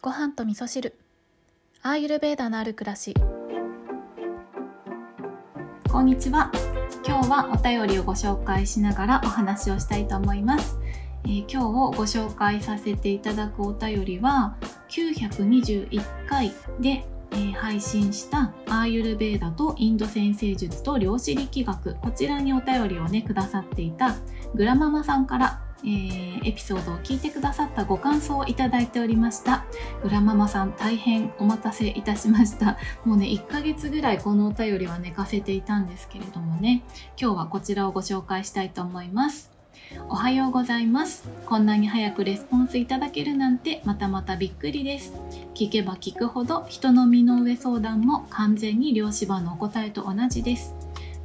ご飯と味噌汁。アーユルベーダのある暮らし。こんにちは。今日はお便りをご紹介しながらお話をしたいと思います、えー、今日をご紹介させていただくお便りは921回でえー、配信したアーユルベーダとインド先生術と量子力学。こちらにお便りをねくださっていたグラママさんからえー、エピソードを聞いてくださったご感想をいただいておりました。裏ママさん大変お待たせいたしました。もうね1ヶ月ぐらいこのお便りは寝かせていたんですけれどもね。今日はこちらをご紹介したいと思います。おはようございます。こんなに早くレスポンスいただけるなんてまたまたびっくりです。聞けば聞くほど人の身の上相談も完全に量子場のお答えと同じです。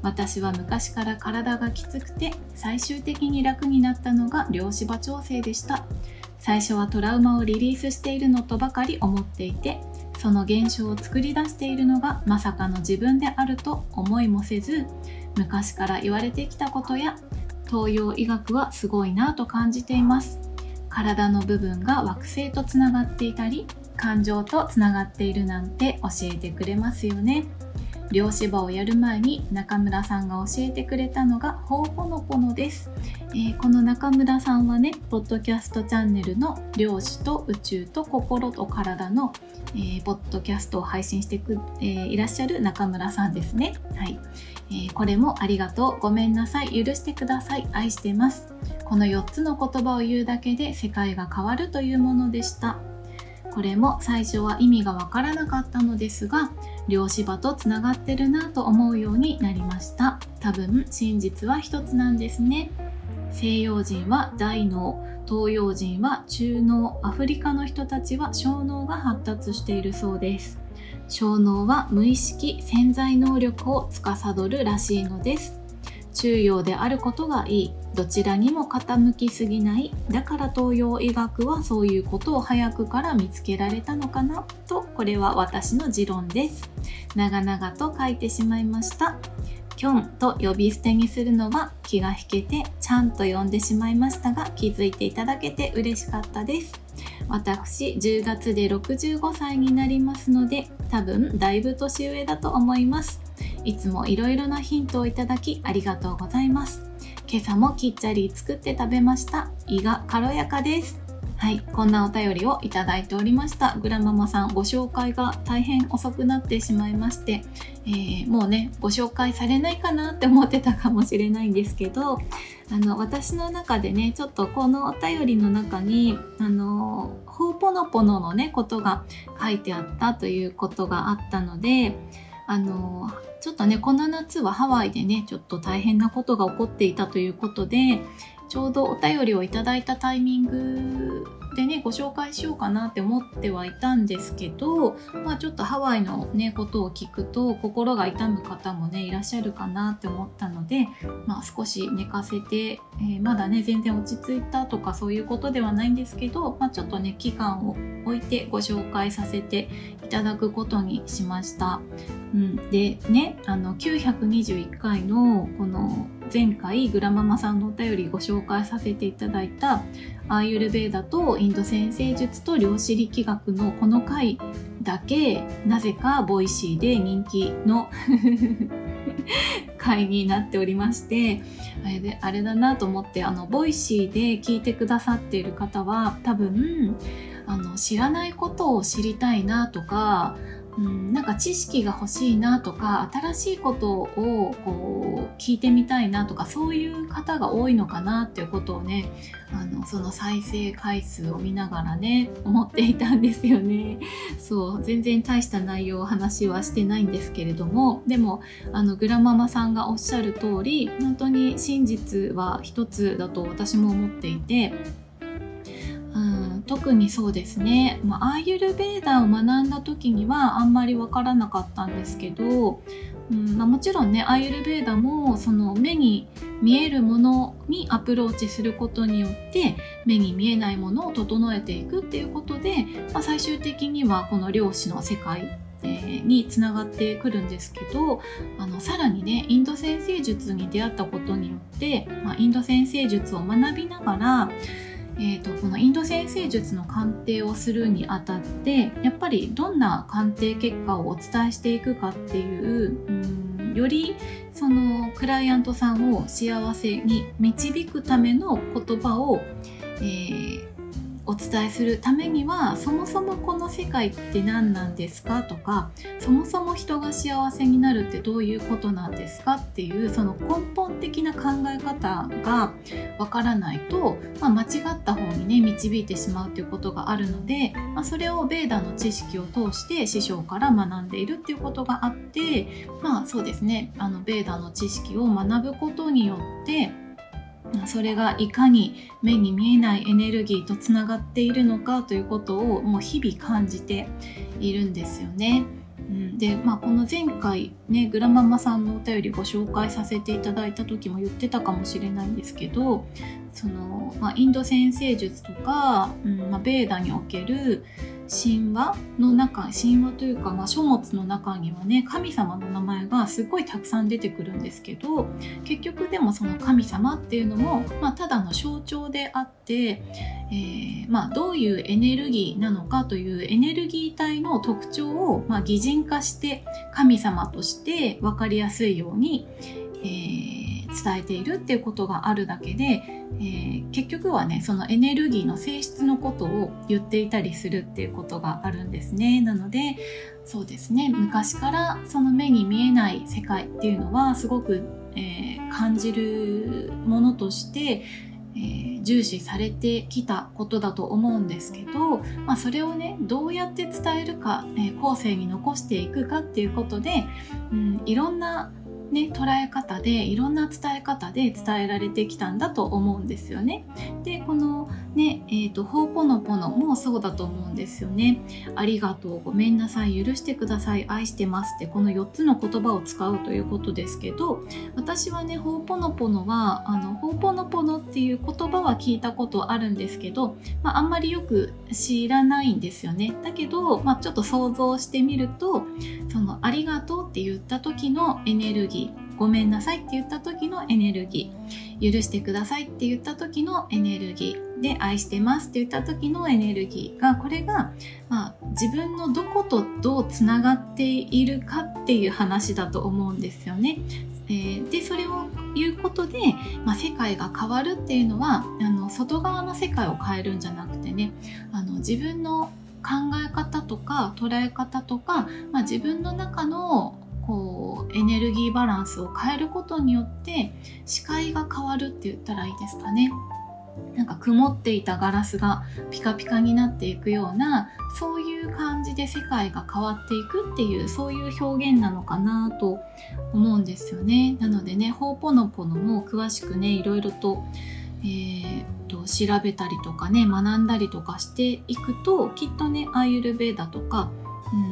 私は昔から体がきつくて最終的に楽になったのが量子場調整でした。最初はトラウマをリリースしているのとばかり思っていてその現象を作り出しているのがまさかの自分であると思いもせず昔から言われてきたことや東洋医学はすごいなと感じています。体の部分が惑星とつながっていたり感情とつながっているなんて教えてくれますよね。漁師場をやる前に中村さんが教えてくれたのがほうぽのぽのです、えー、この中村さんはねポッドキャストチャンネルの漁師と宇宙と心と体の、えー、ポッドキャストを配信してく、えー、いらっしゃる中村さんですね。はい、えー、これもありがとう。ごめんなさい。許してください。愛してます。この4つの言葉を言うだけで世界が変わるというものでした。これも最初は意味がわからなかったのですが両芝とつながってるなと思うようになりました。多分真実は一つなんですね。西洋人は大脳東洋人は中脳アフリカの人たちは小脳が発達しているそうです。小脳は無意識潜在能力を司るらしいのです。中庸であることがいいどちらにも傾きすぎないだから東洋医学はそういうことを早くから見つけられたのかなとこれは私の持論です。長々と書いてしまいました。キョンと呼び捨てにするのは気が引けてちゃんと呼んでしまいましたが気づいていただけて嬉しかったです。私10月で65歳になりますので多分だいぶ年上だと思います。いつもいろいろなヒントをいただきありがとうございます。今朝もきっちゃり作って食べました。胃が軽やかです。はい、こんなお便りをいただいておりました。グラママさん、ご紹介が大変遅くなってしまいまして、えー、もうね、ご紹介されないかなって思ってたかもしれないんですけど、あの、私の中でね、ちょっとこのお便りの中に、あの、ほうぽのぽののね、ことが書いてあったということがあったので、あの、ちょっとね、この夏はハワイでね、ちょっと大変なことが起こっていたということで、ちょうどお便りをいただいたタイミングでねご紹介しようかなって思ってはいたんですけど、まあ、ちょっとハワイのねことを聞くと心が痛む方もねいらっしゃるかなって思ったので、まあ、少し寝かせて、えー、まだね全然落ち着いたとかそういうことではないんですけど、まあ、ちょっとね期間を置いてご紹介させていただくことにしました。うん、でねあの921回のこの前回グラママさんのお便りご紹介させていただいたアーユルベーダとインド占星術と量子力学のこの回だけなぜか Voicy で人気の 回になっておりましてあれであれだなと思ってあの Voicy で聞いてくださっている方は多分あの知らないことを知りたいなとかうん、なんか知識が欲しいなとか新しいことをこう聞いてみたいなとかそういう方が多いのかなっていうことをねあのその再生回数を見ながらね思っていたんですよね。そう全然大した内容を話はしてないんですけれどもでもあのグラママさんがおっしゃる通り本当に真実は一つだと私も思っていて特にそうですね、まあ、アーユルベーダーを学んだ時にはあんまり分からなかったんですけど、うんまあ、もちろんねアーユルベーダもその目に見えるものにアプローチすることによって目に見えないものを整えていくっていうことで、まあ、最終的にはこの量子の世界につながってくるんですけどあのさらにねインド先生術に出会ったことによって、まあ、インド先生術を学びながらえーと、このインド先生術の鑑定をするにあたってやっぱりどんな鑑定結果をお伝えしていくかっていううんよりそのクライアントさんを幸せに導くための言葉を、えー、お伝えするためにはそもそもこの世界って何なんですかとかそもそも人が幸せになるってどういうことなんですかっていうその根本的な考え方がわからないと、まあ、間違った方にね導いてしまうということがあるので、まあ、それをベーダの知識を通して師匠から学んでいるっていうことがあってまあそうですね。あのベーダの知識を学ぶことによってそれがいかに目に見えないエネルギーとつながっているのかということをもう日々感じているんですよね。うん、で、まあ、この前回ねグラママさんのお便りご紹介させていただいた時も言ってたかもしれないんですけどその、まあ、インド先生術とか、うんまあ、ベーダにおける神話の中神話というか、まあ、書物の中にはね神様の名前がすごいたくさん出てくるんですけど結局でもその神様っていうのも、まあ、ただの象徴であって、えー、まあ、どういうエネルギーなのかというエネルギー体の特徴を、まあ、擬人化して神様としてして分かりやすいように、えー伝えているっていうことがあるだけで、えー、結局はねそのエネルギーの性質のことを言っていたりするっていうことがあるんですね。なのでそうですね。昔からその目に見えない世界っていうのはすごく、えー、感じるものとしてえー、重視されてきたことだと思うんですけど、まあ、それをねどうやって伝えるか、えー、後世に残していくかっていうことで、うん、いろんなね、捉え方でいろんな伝え方で伝えられてきたんだと思うんですよね。でこのねえーと、ほうぽのぽのもそうだと思うんですよね。ありがとう、ごめんなさい、許してください、愛してますってこの4つの言葉を使うということですけど私はねほうぽのぽのはあのほうぽのぽのっていう言葉は聞いたことあるんですけど、まあ、あんまりよく知らないんですよね。だけど、まあ、ちょっと想像してみるとそのありがとうって言った時のエネルギーごめんなさいって言った時のエネルギー許してくださいって言った時のエネルギーで愛してますって言った時のエネルギーがこれが、まあ、自分のどことどうつながっているかっていう話だと思うんですよね。えー、でそれを言うことで、まあ、世界が変わるっていうのはあの外側の世界を変えるんじゃなくてねあの自分の考え方とか捉え方とか、まあ、自分の中のこうエネルギーバランスを変えることによって視界が変わるって言ったらいいですかね。なんか曇っていたガラスがピカピカになっていくようなそういう感じで世界が変わっていくっていうそういう表現なのかなと思うんですよね。なのでねほうぽのぽのも詳しくねいろいろと,、えー、と調べたりとかね学んだりとかしていくときっとねアーユルベーダとか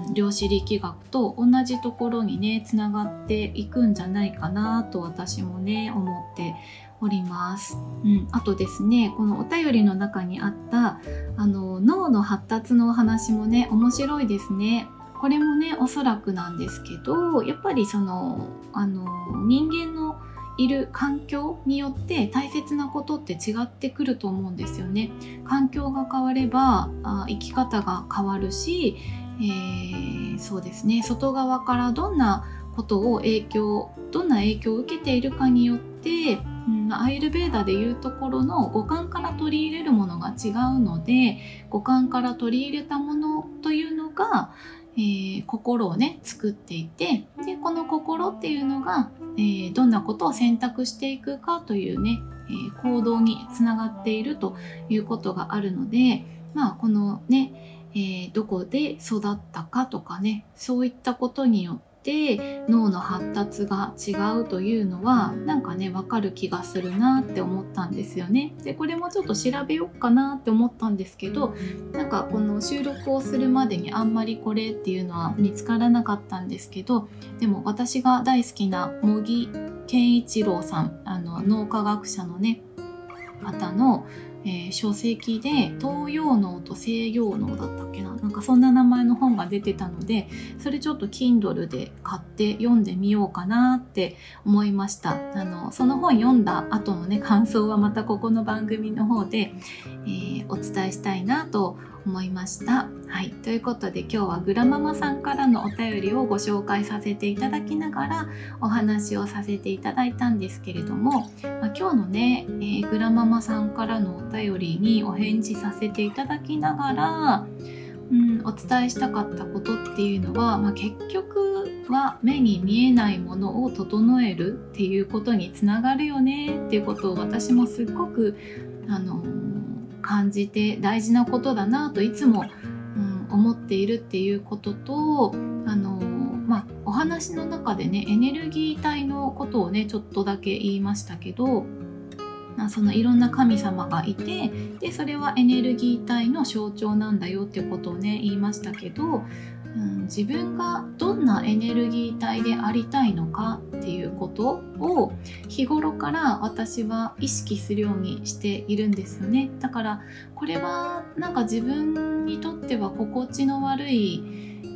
うん、量子力学と同じところにねつながっていくんじゃないかなと私もね思っております、うん、あとですねこのお便りの中にあったあの脳の発達のお話もね面白いですね。これもねおそらくなんですけどやっぱりそのあの人間のいる環境によって大切なことって違ってくると思うんですよね。環境が変わればあ生き方が変わるし、えー、そうですね。外側からどんなことを影響どんな影響を受けているかによって、うん、アイルベーダでいうところの五感から取り入れるものが違うので五感から取り入れたものというのが、えー、心をね作っていてでこの心っていうのが、えー、どんなことを選択していくかというね、えー、行動につながっているということがあるのでまあこのねえー、どこで育ったかとかねそういったことによって脳の発達が違うというのはなんかねわかる気がするなって思ったんですよね。でこれもちょっと調べようかなって思ったんですけどなんかこの収録をするまでにあんまりこれっていうのは見つからなかったんですけどでも私が大好きな茂木健一郎さんあの脳科学者のね方のえー、書籍で東洋能と西洋能だったっけな？なんかそんな名前の本が出てたのでそれちょっと Kindle で買って読んでみようかなって思いました。あのその本読んだ後のね感想はまたここの番組の方で、えー、お伝えしたいなと思いました。はい、ということで今日はグラママさんからのお便りをご紹介させていただきながらお話をさせていただいたんですけれども、まあ、今日のね、えー、グラママさんからのお便りにお返事させていただきながら、うん、お伝えしたかったことっていうのは、まあ、結局は目に見えないものを整えるっていうことにつながるよねっていうことを私もすっごくあの感じて大事なことだなといつも、うん、思っているっていうこととあの、まあ、お話の中でねエネルギー体のことをねちょっとだけ言いましたけどそのいろんな神様がいてでそれはエネルギー体の象徴なんだよっていうことをね言いましたけどうん、自分がどんなエネルギー体でありたいのかっていうことを日頃から私は意識するようにしているんですよね。だからこれはなんか自分にとっては心地の悪い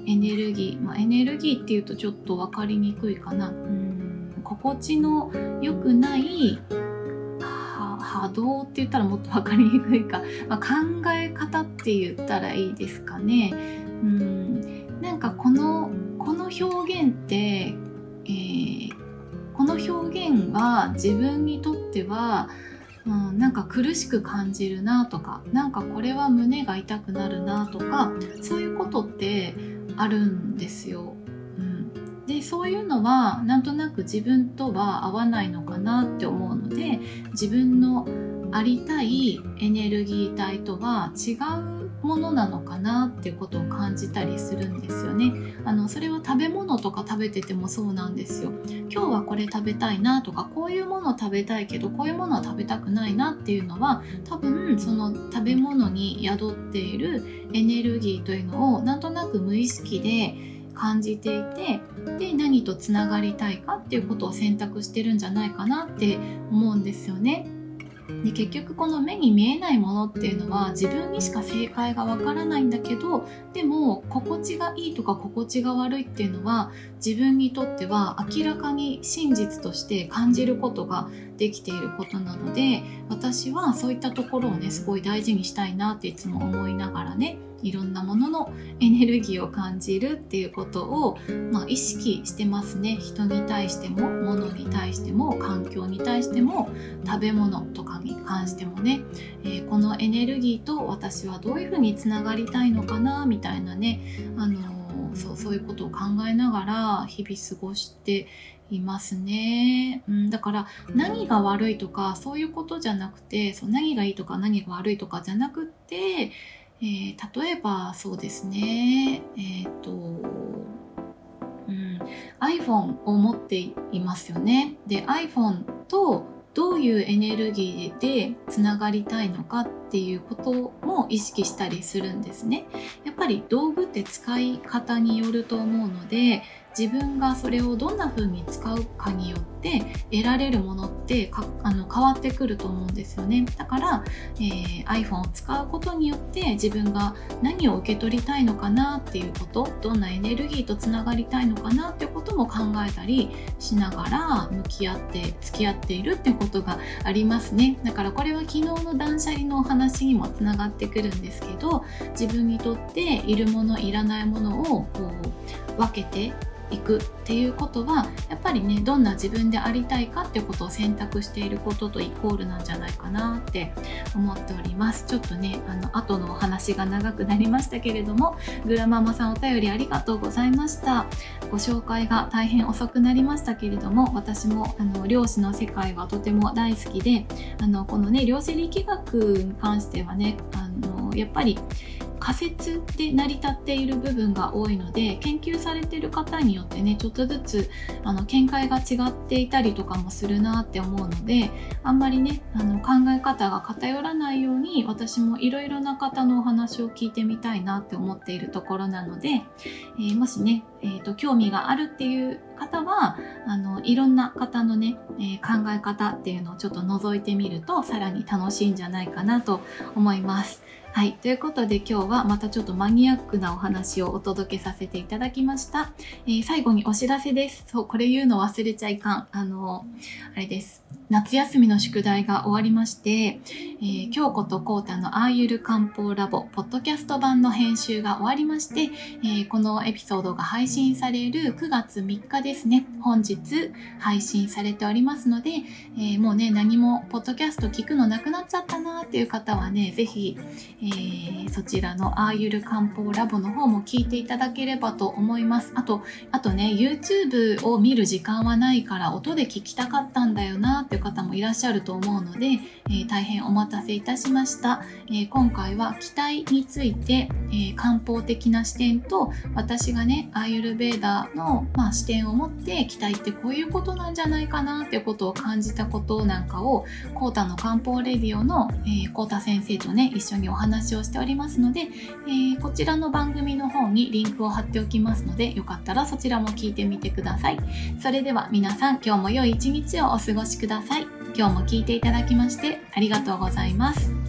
エネルギー、まあ、エネルギーっていうとちょっと分かりにくいかな。うん心地の良くない波動って言ったらもっと分かりにくいか、まあ、考え方って言ったらいいですかね。うんかこのこの表現って、えー、この表現は自分にとっては、うん、なんか苦しく感じるなとかなんかこれは胸が痛くなるなとかそういうことってあるんですよ。うん、でそういうのはなんとなく自分とは合わないのかなって思うので自分のありたいエネルギー体とは違うものなのかなっていうことを感じたりするんですよねあのそれは食べ物とか食べててもそうなんですよ今日はこれ食べたいなとかこういうもの食べたいけどこういうものは食べたくないなっていうのは多分その食べ物に宿っているエネルギーというのをなんとなく無意識で感じていてで何とつながりたいかっていうことを選択してるんじゃないかなって思うんですよね。で結局この目に見えないものっていうのは自分にしか正解がわからないんだけどでも心地がいいとか心地が悪いっていうのは自分にとっては明らかに真実として感じることができていることなので私はそういったところをねすごい大事にしたいなっていつも思いながらねいろんなもののエネルギーを感じるっていうことを、まあ、意識してますね。人に対しても物に対しても環境に対しても食べ物とかに関してもね、えー、このエネルギーと私はどういうふうにつながりたいのかな？みたいなね、あのー、そうそういうことを考えながら日々過ごしていますね、うん、だから何が悪いとかそういうことじゃなくてそう何がいいとか何が悪いとかじゃなくってえー、例えばそうですね、えっ、ー、と、うん、iPhone を持っていますよね。で、iPhone とどういうエネルギーでつながりたいのかっていうことも意識したりするんですね。やっぱり道具って使い方によると思うので自分がそれをどんな風に使うかによって得られるものってあの変わってくると思うんですよね。だから、えー、iPhone を使うことによって自分が何を受け取りたいのかなっていうことどんなエネルギーとつながりたいのかなってことも考えたりしながら向き合って付き合っているってことがありますね。だからこれは昨日の断捨離のお話にもつながってくるんですけど自分にとっているものいらないものをこう分けていくっていうことはやっぱりねどんな自分でありたいかっていうことを選択していることとイコールなんじゃないかなって思っております。ちょっとねあの後のお話が長くなりましたけれどもグラママさんお便りありがとうございました。ご紹介が大変遅くなりましたけれども私もあの漁師の世界はとても大好きであのこのね量子力学に関してはねあのやっぱり仮説で成り立っている部分が多いので研究されてる方によってねちょっとずつあの見解が違っていたりとかもするなって思うのであんまりねあの考え方が偏らないように私もいろいろな方のお話を聞いてみたいなって思っているところなので、えー、もしね、えーと、興味があるっていう方はあのいろんな方のね、えー、考え方っていうのをちょっと覗いてみるとさらに楽しいんじゃないかなと思います。はい。ということで今日はまたちょっとマニアックなお話をお届けさせていただきました。えー、最後にお知らせです。そう、これ言うの忘れちゃいかん。あの、あれです。夏休みの宿題が終わりまして、えー、京子とコータのアーユル漢方ラボポッドキャスト版の編集が終わりまして、えー、このエピソードが配信される9月3日ですね、本日配信されておりますので、えー、もうね、何もポッドキャスト聞くのなくなっちゃったなーっていう方はね、ぜひ、ー、そちらのアーユル漢方ラボの方も聞いていただければと思います。あと、あとね、YouTube を見る時間はないから音で聞きたかったんだよなっていう方もいらっしゃると思うので、えー、大変お待たせいたしました、えー、今回は期待について、え、漢方的な視点と私がねアーユルベーダーの、まあ、視点を持って期待ってこういうことなんじゃないかなっていうことを感じたことなんかをコータの漢方レディオの、えー、コータ先生とね一緒にお話話をしておりますので、えー、こちらの番組の方にリンクを貼っておきますのでよかったらそちらも聞いてみてくださいそれでは皆さん今日も良い一日をお過ごしください今日も聞いていただきましてありがとうございます。